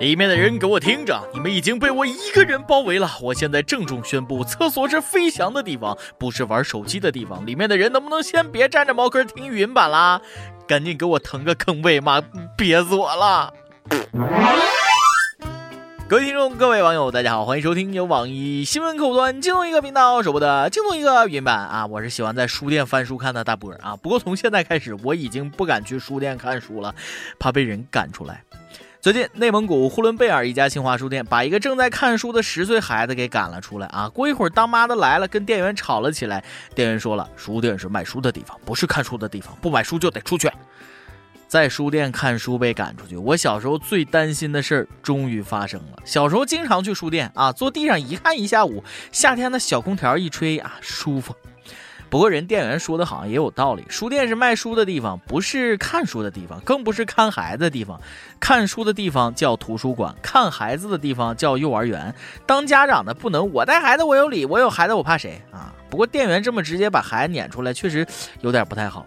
里面的人给我听着，你们已经被我一个人包围了。我现在郑重宣布，厕所是飞翔的地方，不是玩手机的地方。里面的人能不能先别站着茅坑听语音版啦？赶紧给我腾个坑位嘛，憋死我了！各位听众，各位网友，大家好，欢迎收听由网易新闻客户端京东一个频道首播的京东一个语音版啊！我是喜欢在书店翻书看的大波啊。不过从现在开始，我已经不敢去书店看书了，怕被人赶出来。最近，内蒙古呼伦贝尔一家新华书店把一个正在看书的十岁孩子给赶了出来啊！过一会儿，当妈的来了，跟店员吵了起来。店员说了：“书店是卖书的地方，不是看书的地方，不买书就得出去。”在书店看书被赶出去，我小时候最担心的事儿终于发生了。小时候经常去书店啊，坐地上一看一下午，夏天的小空调一吹啊，舒服。不过人店员说的好像也有道理，书店是卖书的地方，不是看书的地方，更不是看孩子的地方。看书的地方叫图书馆，看孩子的地方叫幼儿园。当家长的不能我带孩子我有理，我有孩子我怕谁啊？不过店员这么直接把孩子撵出来，确实有点不太好。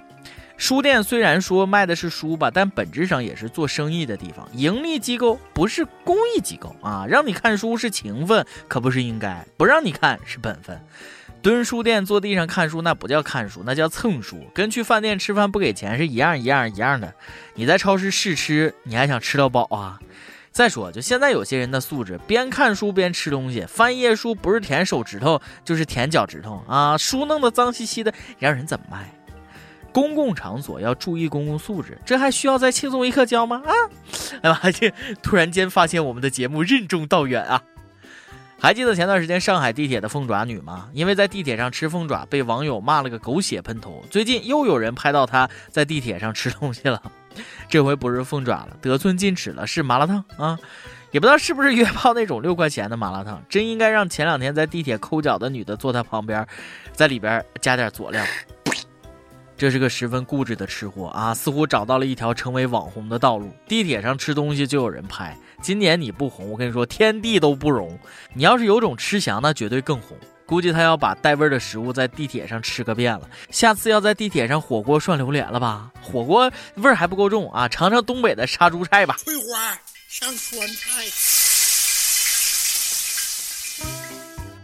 书店虽然说卖的是书吧，但本质上也是做生意的地方，盈利机构不是公益机构啊！让你看书是情分，可不是应该；不让你看是本分。蹲书店坐地上看书，那不叫看书，那叫蹭书，跟去饭店吃饭不给钱是一样一样一样的。你在超市试吃，你还想吃到饱啊？再说，就现在有些人的素质，边看书边吃东西，翻页书不是舔手指头就是舔脚趾头啊！书弄得脏兮兮的，让人怎么卖？公共场所要注意公共素质，这还需要再轻松一刻教吗？啊！哎呀妈呀！突然间发现我们的节目任重道远啊！还记得前段时间上海地铁的凤爪女吗？因为在地铁上吃凤爪，被网友骂了个狗血喷头。最近又有人拍到她在地铁上吃东西了，这回不是凤爪了，得寸进尺了，是麻辣烫啊！也不知道是不是约炮那种六块钱的麻辣烫，真应该让前两天在地铁抠脚的女的坐她旁边，在里边加点佐料。这是个十分固执的吃货啊，似乎找到了一条成为网红的道路。地铁上吃东西就有人拍。今年你不红，我跟你说，天地都不容。你要是有种吃翔，那绝对更红。估计他要把带味儿的食物在地铁上吃个遍了。下次要在地铁上火锅涮榴莲了吧？火锅味儿还不够重啊，尝尝东北的杀猪菜吧。翠花上酸菜。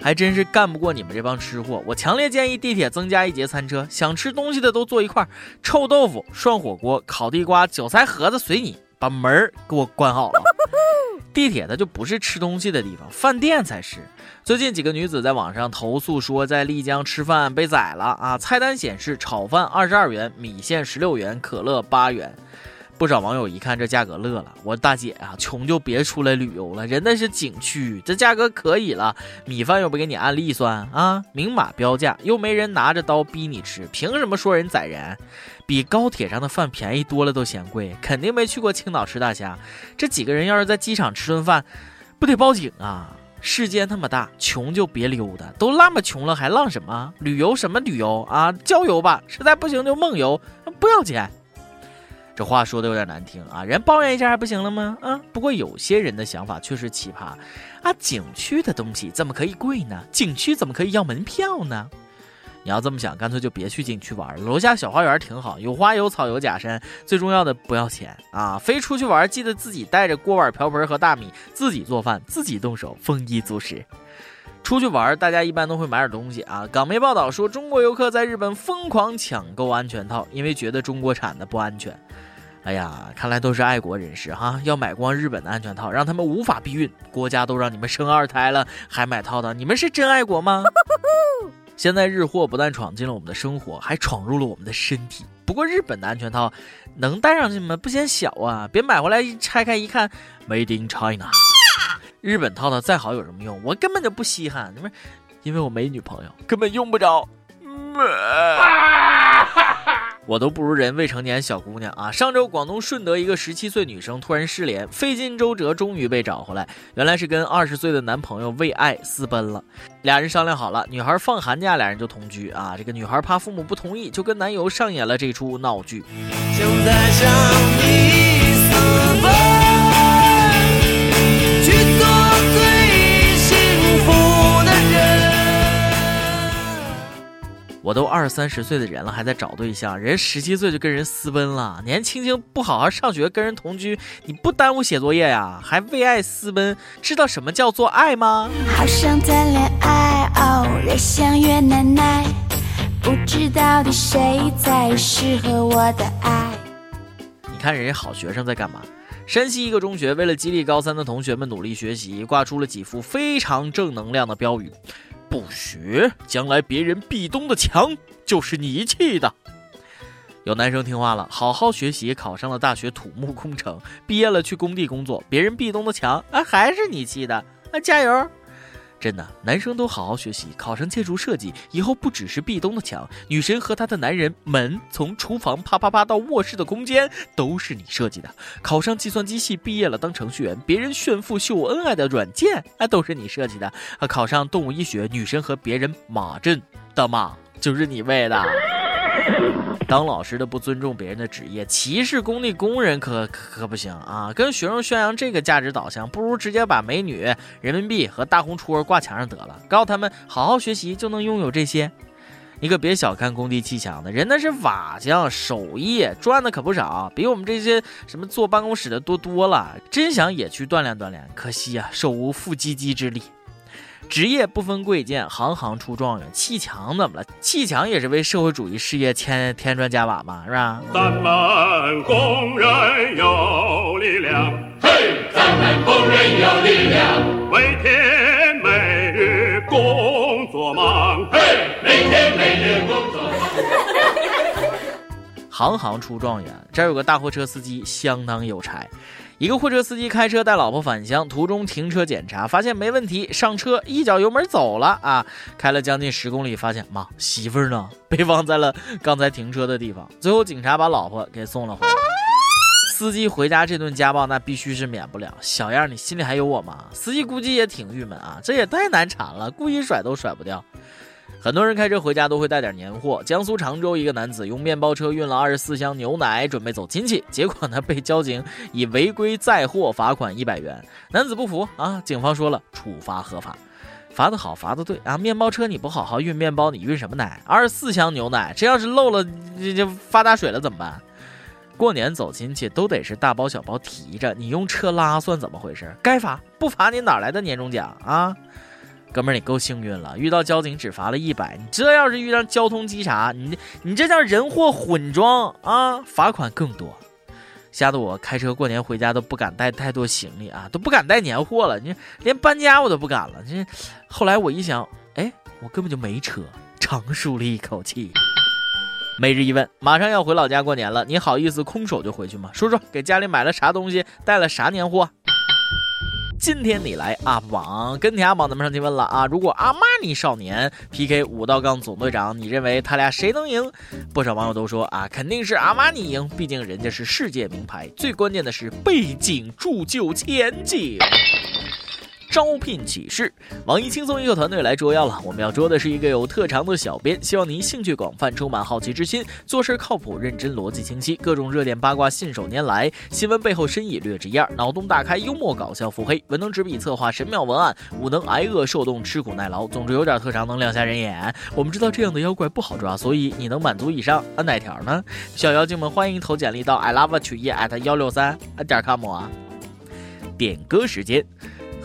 还真是干不过你们这帮吃货，我强烈建议地铁增加一节餐车，想吃东西的都坐一块儿，臭豆腐、涮火锅、烤地瓜、韭菜盒子随你，把门儿给我关好了。地铁它就不是吃东西的地方，饭店才是。最近几个女子在网上投诉说，在丽江吃饭被宰了啊！菜单显示炒饭二十二元，米线十六元，可乐八元。不少网友一看这价格乐了，我大姐啊，穷就别出来旅游了，人那是景区，这价格可以了，米饭又不给你按粒算啊，明码标价，又没人拿着刀逼你吃，凭什么说人宰人？比高铁上的饭便宜多了都嫌贵，肯定没去过青岛吃大虾。这几个人要是在机场吃顿饭，不得报警啊？世界那么大，穷就别溜达，都那么穷了还浪什么？旅游什么旅游啊？郊游吧，实在不行就梦游，不要钱。这话说的有点难听啊，人抱怨一下还不行了吗？啊，不过有些人的想法确实奇葩啊，景区的东西怎么可以贵呢？景区怎么可以要门票呢？你要这么想，干脆就别去景区玩了，楼下小花园挺好，有花有草有假山，最重要的不要钱啊！非出去玩，记得自己带着锅碗瓢盆和大米，自己做饭，自己动手，丰衣足食。出去玩，大家一般都会买点东西啊。港媒报道说，中国游客在日本疯狂抢购安全套，因为觉得中国产的不安全。哎呀，看来都是爱国人士哈，要买光日本的安全套，让他们无法避孕。国家都让你们生二胎了，还买套套，你们是真爱国吗？现在日货不但闯进了我们的生活，还闯入了我们的身体。不过日本的安全套能戴上去吗？不嫌小啊？别买回来拆开一看，Made in China。日本套套再好有什么用？我根本就不稀罕，因为我没女朋友，根本用不着。我都不如人未成年小姑娘啊！上周广东顺德一个十七岁女生突然失联，费尽周折终于被找回来，原来是跟二十岁的男朋友为爱私奔了。俩人商量好了，女孩放寒假，俩人就同居啊。这个女孩怕父母不同意，就跟男友上演了这出闹剧。就在向你私我都二三十岁的人了，还在找对象，人十七岁就跟人私奔了，年轻轻不好好上学，跟人同居，你不耽误写作业呀？还为爱私奔，知道什么叫做爱吗？好想谈恋爱，哦，越想越难耐，不知到底谁才适合我的爱。你看人家好学生在干嘛？山西一个中学为了激励高三的同学们努力学习，挂出了几幅非常正能量的标语。不学，将来别人壁咚的墙就是你砌的。有男生听话了，好好学习，考上了大学土木工程，毕业了去工地工作，别人壁咚的墙啊还是你砌的，啊加油！真的，男生都好好学习，考上建筑设计，以后不只是壁咚的墙，女神和她的男人门，从厨房啪啪啪到卧室的空间，都是你设计的。考上计算机系，毕业了当程序员，别人炫富秀恩爱的软件，啊，都是你设计的。啊，考上动物医学，女神和别人马震的马，就是你喂的。当老师的不尊重别人的职业，歧视工地工人可可不行啊！跟学生宣扬这个价值导向，不如直接把美女、人民币和大红戳挂墙上得了，告诉他们好好学习就能拥有这些。你可别小看工地砌墙的人，那是瓦匠手艺，赚的可不少，比我们这些什么坐办公室的多多了。真想也去锻炼锻炼，可惜呀，手无缚鸡之力。职业不分贵贱，行行出状元。砌墙怎么了？砌墙也是为社会主义事业添添砖加瓦嘛，是吧？咱们工人有力量，嘿，咱们工人有力量，每天每日工作忙，嘿，每天每日工作忙。行行出状元，这儿有个大货车司机，相当有才。一个货车司机开车带老婆返乡，途中停车检查，发现没问题，上车一脚油门走了啊！开了将近十公里，发现妈媳妇儿呢？被忘在了刚才停车的地方。最后警察把老婆给送了回来。司机回家这顿家暴那必须是免不了。小样，你心里还有我吗？司机估计也挺郁闷啊，这也太难缠了，故意甩都甩不掉。很多人开车回家都会带点年货。江苏常州一个男子用面包车运了二十四箱牛奶，准备走亲戚，结果呢被交警以违规载货罚款一百元。男子不服啊，警方说了处罚合法，罚的好，罚的对啊。面包车你不好好运面包，你运什么奶？二十四箱牛奶，这要是漏了，这这发大水了怎么办？过年走亲戚都得是大包小包提着，你用车拉算怎么回事？该罚不罚你哪来的年终奖啊？哥们儿，你够幸运了，遇到交警只罚了一百。你这要是遇上交通稽查，你你这叫人货混装啊，罚款更多。吓得我开车过年回家都不敢带太多行李啊，都不敢带年货了，你连搬家我都不敢了。这后来我一想，哎，我根本就没车，长舒了一口气。每日一问，马上要回老家过年了，你好意思空手就回去吗？说说给家里买了啥东西，带了啥年货？今天你来 UP 榜跟天 UP 榜，咱们上期问了啊，如果阿玛尼少年 PK 五道杠总队长，你认为他俩谁能赢？不少网友都说啊，肯定是阿玛尼赢，毕竟人家是世界名牌，最关键的是背景铸就前景。招聘启事：网易轻松一刻团队来捉妖了。我们要捉的是一个有特长的小编，希望您兴趣广泛，充满好奇之心，做事靠谱、认真、逻辑清晰，各种热点八卦信手拈来，新闻背后深意略知一二，脑洞大开，幽默搞笑，腹黑，文能执笔策划神妙文案，武能挨饿受冻，吃苦耐劳，总之有点特长能亮瞎人眼。我们知道这样的妖怪不好抓，所以你能满足以上啊哪条呢？小妖精们欢迎投简历到 i love 曲艺 at 幺六三点 com 啊。点歌时间。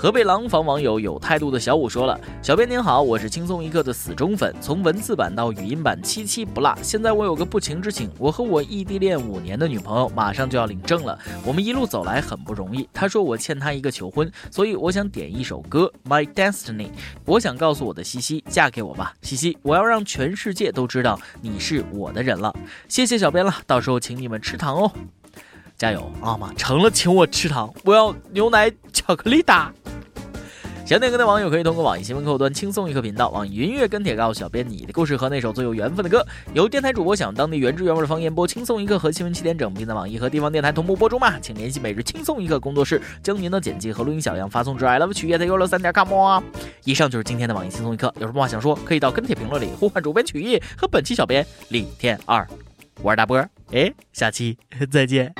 河北廊坊网友有态度的小五说了：“小编您好，我是轻松一刻的死忠粉，从文字版到语音版，七七不落。现在我有个不情之请，我和我异地恋五年的女朋友马上就要领证了，我们一路走来很不容易。她说我欠她一个求婚，所以我想点一首歌《My Destiny》，我想告诉我的西西，嫁给我吧，西西，我要让全世界都知道你是我的人了。谢谢小编了，到时候请你们吃糖哦，加油啊妈，成了，请我吃糖，我要牛奶巧克力哒。”想点歌的网友可以通过网易新闻客户端轻松一刻频道、网易云音乐跟帖告诉小编你的故事和那首最有缘分的歌。有电台主播想当地原汁原味的方言播轻松一刻和新闻七点整，并在网易和地方电台同步播出吗？请联系每日轻松一刻工作室，将您的简介和录音小样发送至 i love 曲艺的幺六三点 com。以上就是今天的网易轻松一刻，有什么话想说，可以到跟帖评论里呼唤主编曲艺和本期小编李天二。我是大波，哎，下期再见。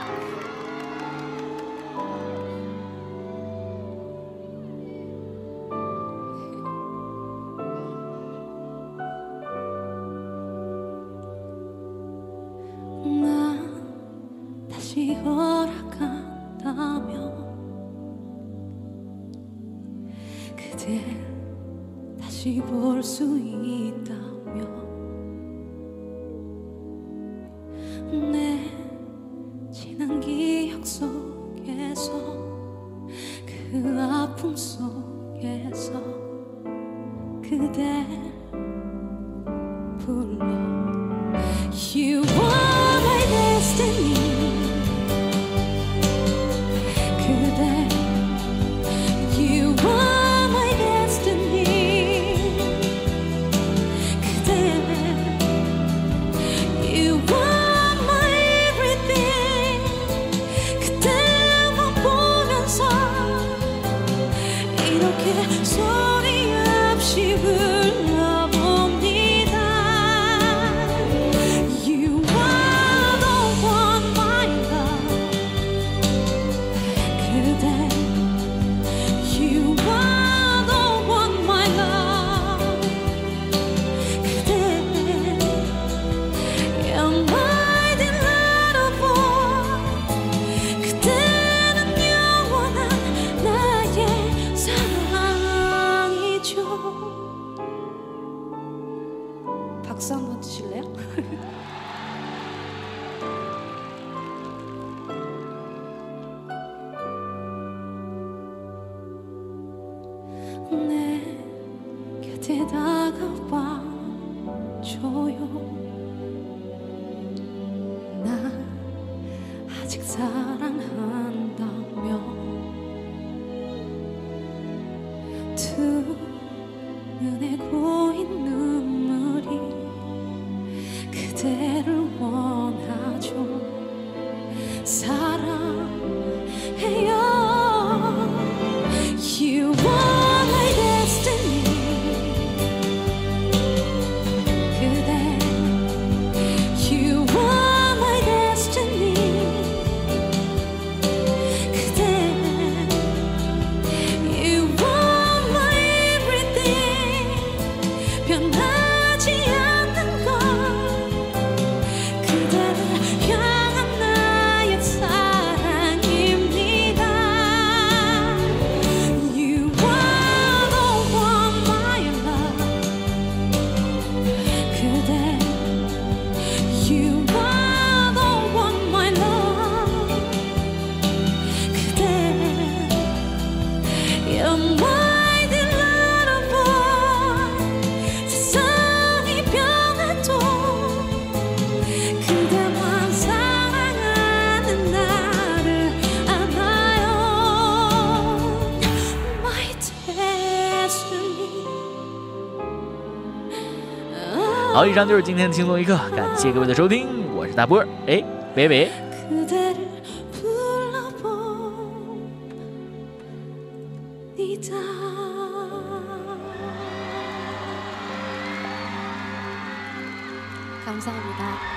있다면 박수 한번 주실래요? 내 곁에 다가와 조용 나 아직 사랑한다며 두 눈에 고 好，以上就是今天的轻松一刻，感谢各位的收听，我是大波儿，哎，喂喂。감사합니다